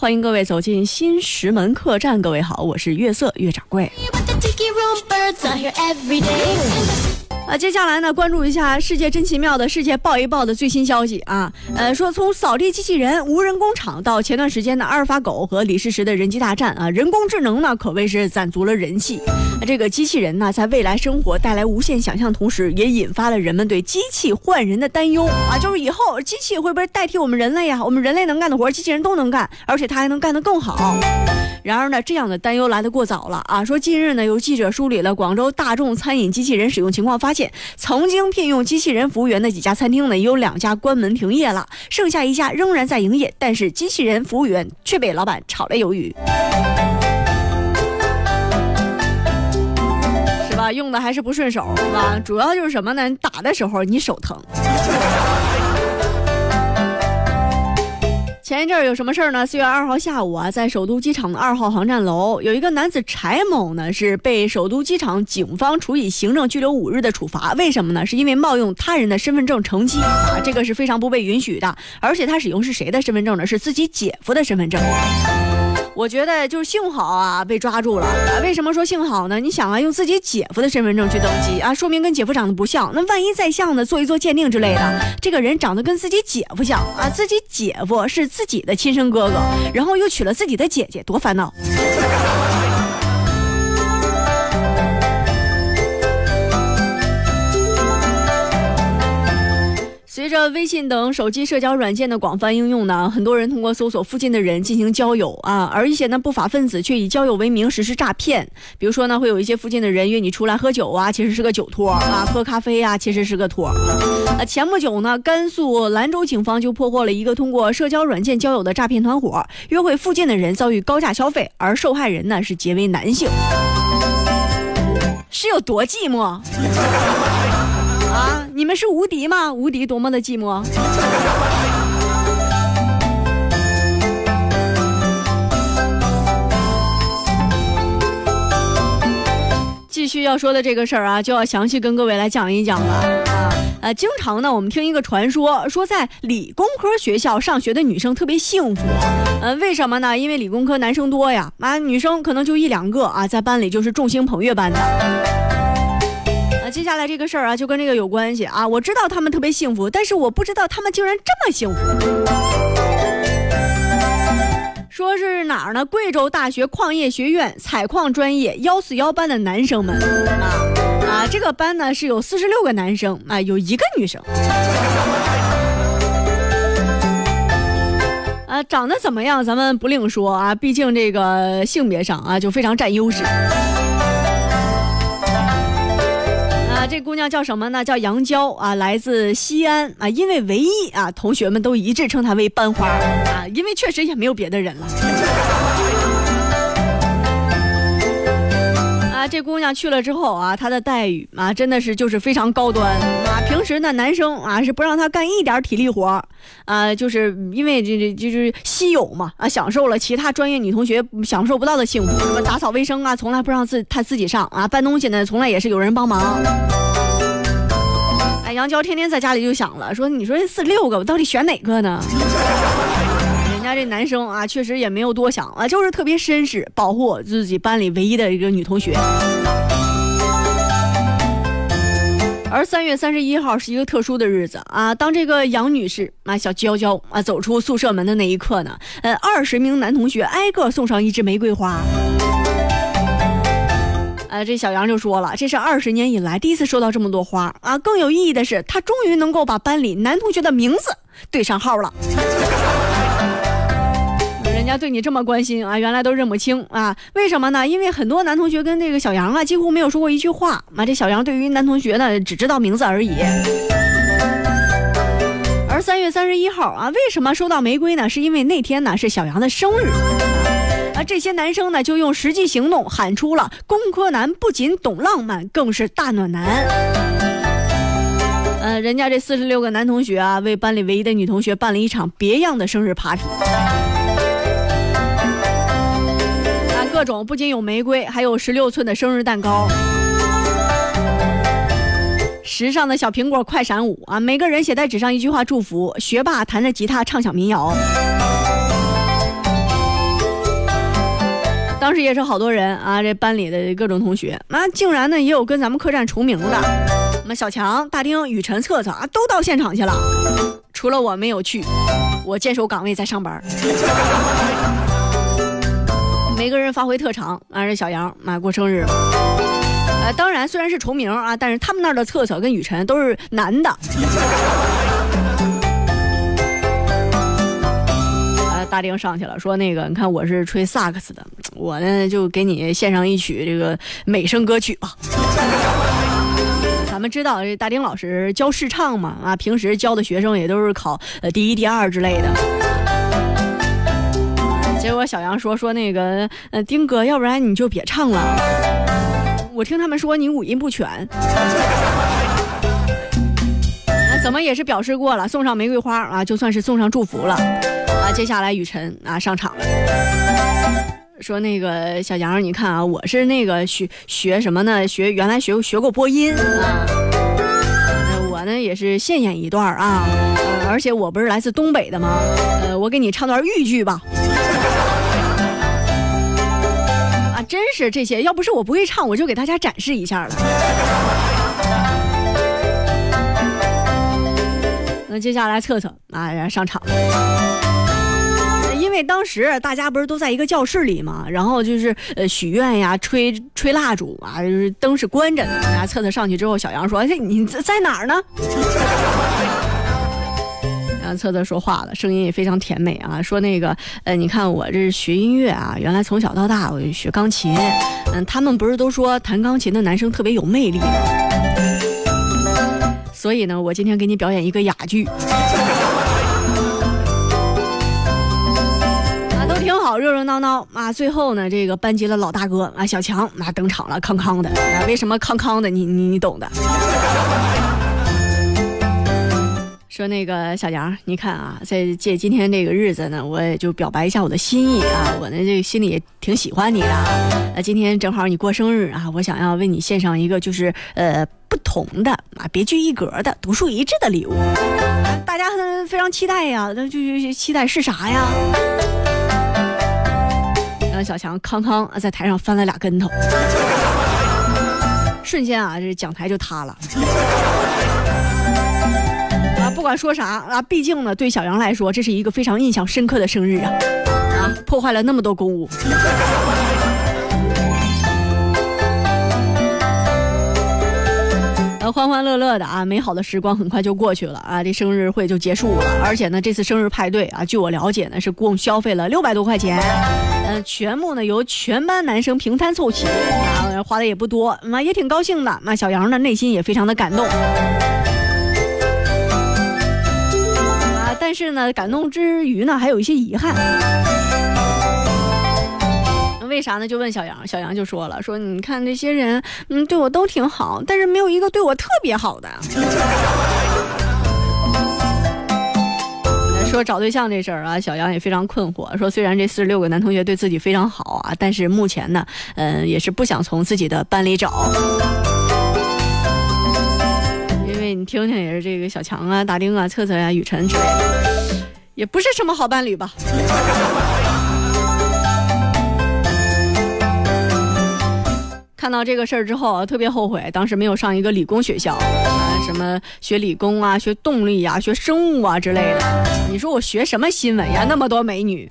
欢迎各位走进新石门客栈。各位好，我是月色月掌柜。啊，接下来呢，关注一下世界真奇妙的世界报一报的最新消息啊。呃，说从扫地机器人、无人工厂到前段时间的阿尔法狗和李世石的人机大战啊，人工智能呢可谓是攒足了人气。这个机器人呢，在未来生活带来无限想象，同时也引发了人们对机器换人的担忧啊。就是以后机器会不会代替我们人类呀？我们人类能干的活，机器人都能干，而且它还能干得更好。然而呢，这样的担忧来得过早了啊！说近日呢，有记者梳理了广州大众餐饮机器人使用情况，发现曾经聘用机器人服务员的几家餐厅呢，有两家关门停业了，剩下一家仍然在营业，但是机器人服务员却被老板炒了鱿鱼，是吧？用的还是不顺手，是吧？主要就是什么呢？你打的时候你手疼。前一阵儿有什么事儿呢？四月二号下午啊，在首都机场的二号航站楼，有一个男子柴某呢，是被首都机场警方处以行政拘留五日的处罚。为什么呢？是因为冒用他人的身份证乘机啊，这个是非常不被允许的。而且他使用是谁的身份证呢？是自己姐夫的身份证。我觉得就是幸好啊，被抓住了。为什么说幸好呢？你想啊，用自己姐夫的身份证去登记啊，说明跟姐夫长得不像。那万一再像呢？做一做鉴定之类的，这个人长得跟自己姐夫像啊，自己姐夫是自己的亲生哥哥，然后又娶了自己的姐姐，多烦恼。随着微信等手机社交软件的广泛应用呢，很多人通过搜索附近的人进行交友啊，而一些呢不法分子却以交友为名实施诈骗。比如说呢，会有一些附近的人约你出来喝酒啊，其实是个酒托啊；喝咖啡啊，其实是个托。啊，前不久呢，甘肃兰州警方就破获了一个通过社交软件交友的诈骗团伙，约会附近的人遭遇高价消费，而受害人呢是结为男性，是有多寂寞？你们是无敌吗？无敌多么的寂寞！继续要说的这个事儿啊，就要详细跟各位来讲一讲了啊！呃，经常呢，我们听一个传说，说在理工科学校上学的女生特别幸福。呃，为什么呢？因为理工科男生多呀，啊，女生可能就一两个啊，在班里就是众星捧月般的。接下来这个事儿啊，就跟这个有关系啊。我知道他们特别幸福，但是我不知道他们竟然这么幸福。说是哪儿呢？贵州大学矿业学院采矿专业幺四幺班的男生们啊啊，这个班呢是有四十六个男生啊，有一个女生。啊，长得怎么样？咱们不另说啊，毕竟这个性别上啊就非常占优势。这姑娘叫什么呢？叫杨娇啊，来自西安啊。因为唯一啊，同学们都一致称她为班花啊，因为确实也没有别的人了。啊，这姑娘去了之后啊，她的待遇啊，真的是就是非常高端啊。平时呢，男生啊是不让她干一点体力活啊，就是因为这这就是稀有嘛啊，享受了其他专业女同学享受不到的幸福。什么打扫卫生啊，从来不让自她自己上啊，搬东西呢，从来也是有人帮忙。哎杨娇天天在家里就想了，说你说这四六个，我到底选哪个呢？人家这男生啊，确实也没有多想啊，就是特别绅士，保护自己班里唯一的一个女同学。而三月三十一号是一个特殊的日子啊，当这个杨女士啊，小娇娇啊走出宿舍门的那一刻呢，呃，二十名男同学挨个送上一支玫瑰花。呃，这小杨就说了，这是二十年以来第一次收到这么多花啊！更有意义的是，他终于能够把班里男同学的名字对上号了。人家对你这么关心啊，原来都认不清啊？为什么呢？因为很多男同学跟这个小杨啊，几乎没有说过一句话啊。这小杨对于男同学呢，只知道名字而已。而三月三十一号啊，为什么收到玫瑰呢？是因为那天呢是小杨的生日。啊这些男生呢，就用实际行动喊出了“工科男不仅懂浪漫，更是大暖男”。呃，人家这四十六个男同学啊，为班里唯一的女同学办了一场别样的生日 party。各种不仅有玫瑰，还有十六寸的生日蛋糕，时尚的小苹果快闪舞啊，每个人写在纸上一句话祝福，学霸弹着吉他唱响民谣。当时也是好多人啊，这班里的各种同学，那竟然呢也有跟咱们客栈重名的，什么小强、大丁、雨辰、策策啊，都到现场去了，除了我没有去，我坚守岗位在上班。每个人发挥特长啊，这小杨啊过生日，呃，当然虽然是重名啊，但是他们那儿的策策跟雨辰都是男的。啊，大丁上去了，说那个你看我是吹萨克斯的，我呢就给你献上一曲这个美声歌曲吧。咱们知道这大丁老师教试唱嘛，啊，平时教的学生也都是考呃第一、第二之类的。结果小杨说说那个，呃，丁哥，要不然你就别唱了。我听他们说你五音不全，怎么也是表示过了，送上玫瑰花啊，就算是送上祝福了。啊，接下来雨辰啊上场了，说那个小杨，你看啊，我是那个学学什么呢？学原来学学过播音啊，我呢也是现演一段啊，而且我不是来自东北的吗？呃，我给你唱段豫剧吧。真是这些，要不是我不会唱，我就给大家展示一下了。那接下来测测啊，上场。因为当时大家不是都在一个教室里嘛，然后就是呃许愿呀，吹吹蜡烛啊，就是灯是关着的。啊，测测上去之后，小杨说：“哎，你在在哪儿呢？”策策说话了，声音也非常甜美啊。说那个，呃，你看我这是学音乐啊，原来从小到大我就学钢琴。嗯，他们不是都说弹钢琴的男生特别有魅力吗？所以呢，我今天给你表演一个哑剧。啊，都挺好，热热闹闹啊。最后呢，这个班级的老大哥啊，小强啊登场了，康康的。啊，为什么康康的？你你你懂的。说那个小杨，你看啊，在借今天这个日子呢，我也就表白一下我的心意啊。我呢，这心里也挺喜欢你的啊。那今天正好你过生日啊，我想要为你献上一个就是呃不同的啊，别具一格的、独树一帜的礼物。大家非常期待呀，那就期待是啥呀？让小强康康在台上翻了俩跟头，瞬间啊，这讲台就塌了。不管说啥啊，毕竟呢，对小杨来说，这是一个非常印象深刻的生日啊！啊，破坏了那么多公物，呃，欢欢乐乐的啊，美好的时光很快就过去了啊，这生日会就结束了。而且呢，这次生日派对啊，据我了解呢，是共消费了六百多块钱，呃，全部呢由全班男生平摊凑齐啊，花的也不多，那也挺高兴的。那小杨呢，内心也非常的感动。但是呢，感动之余呢，还有一些遗憾。为啥呢？就问小杨，小杨就说了：“说你看那些人，嗯，对我都挺好，但是没有一个对我特别好的。”说找对象这事儿啊，小杨也非常困惑。说虽然这四十六个男同学对自己非常好啊，但是目前呢，嗯，也是不想从自己的班里找。你听听，也是这个小强啊、大丁啊、策策呀、雨辰之类的，也不是什么好伴侣吧？看到这个事儿之后，特别后悔，当时没有上一个理工学校啊，什么学理工啊、学动力呀、学生物啊之类的。你说我学什么新闻呀？那么多美女。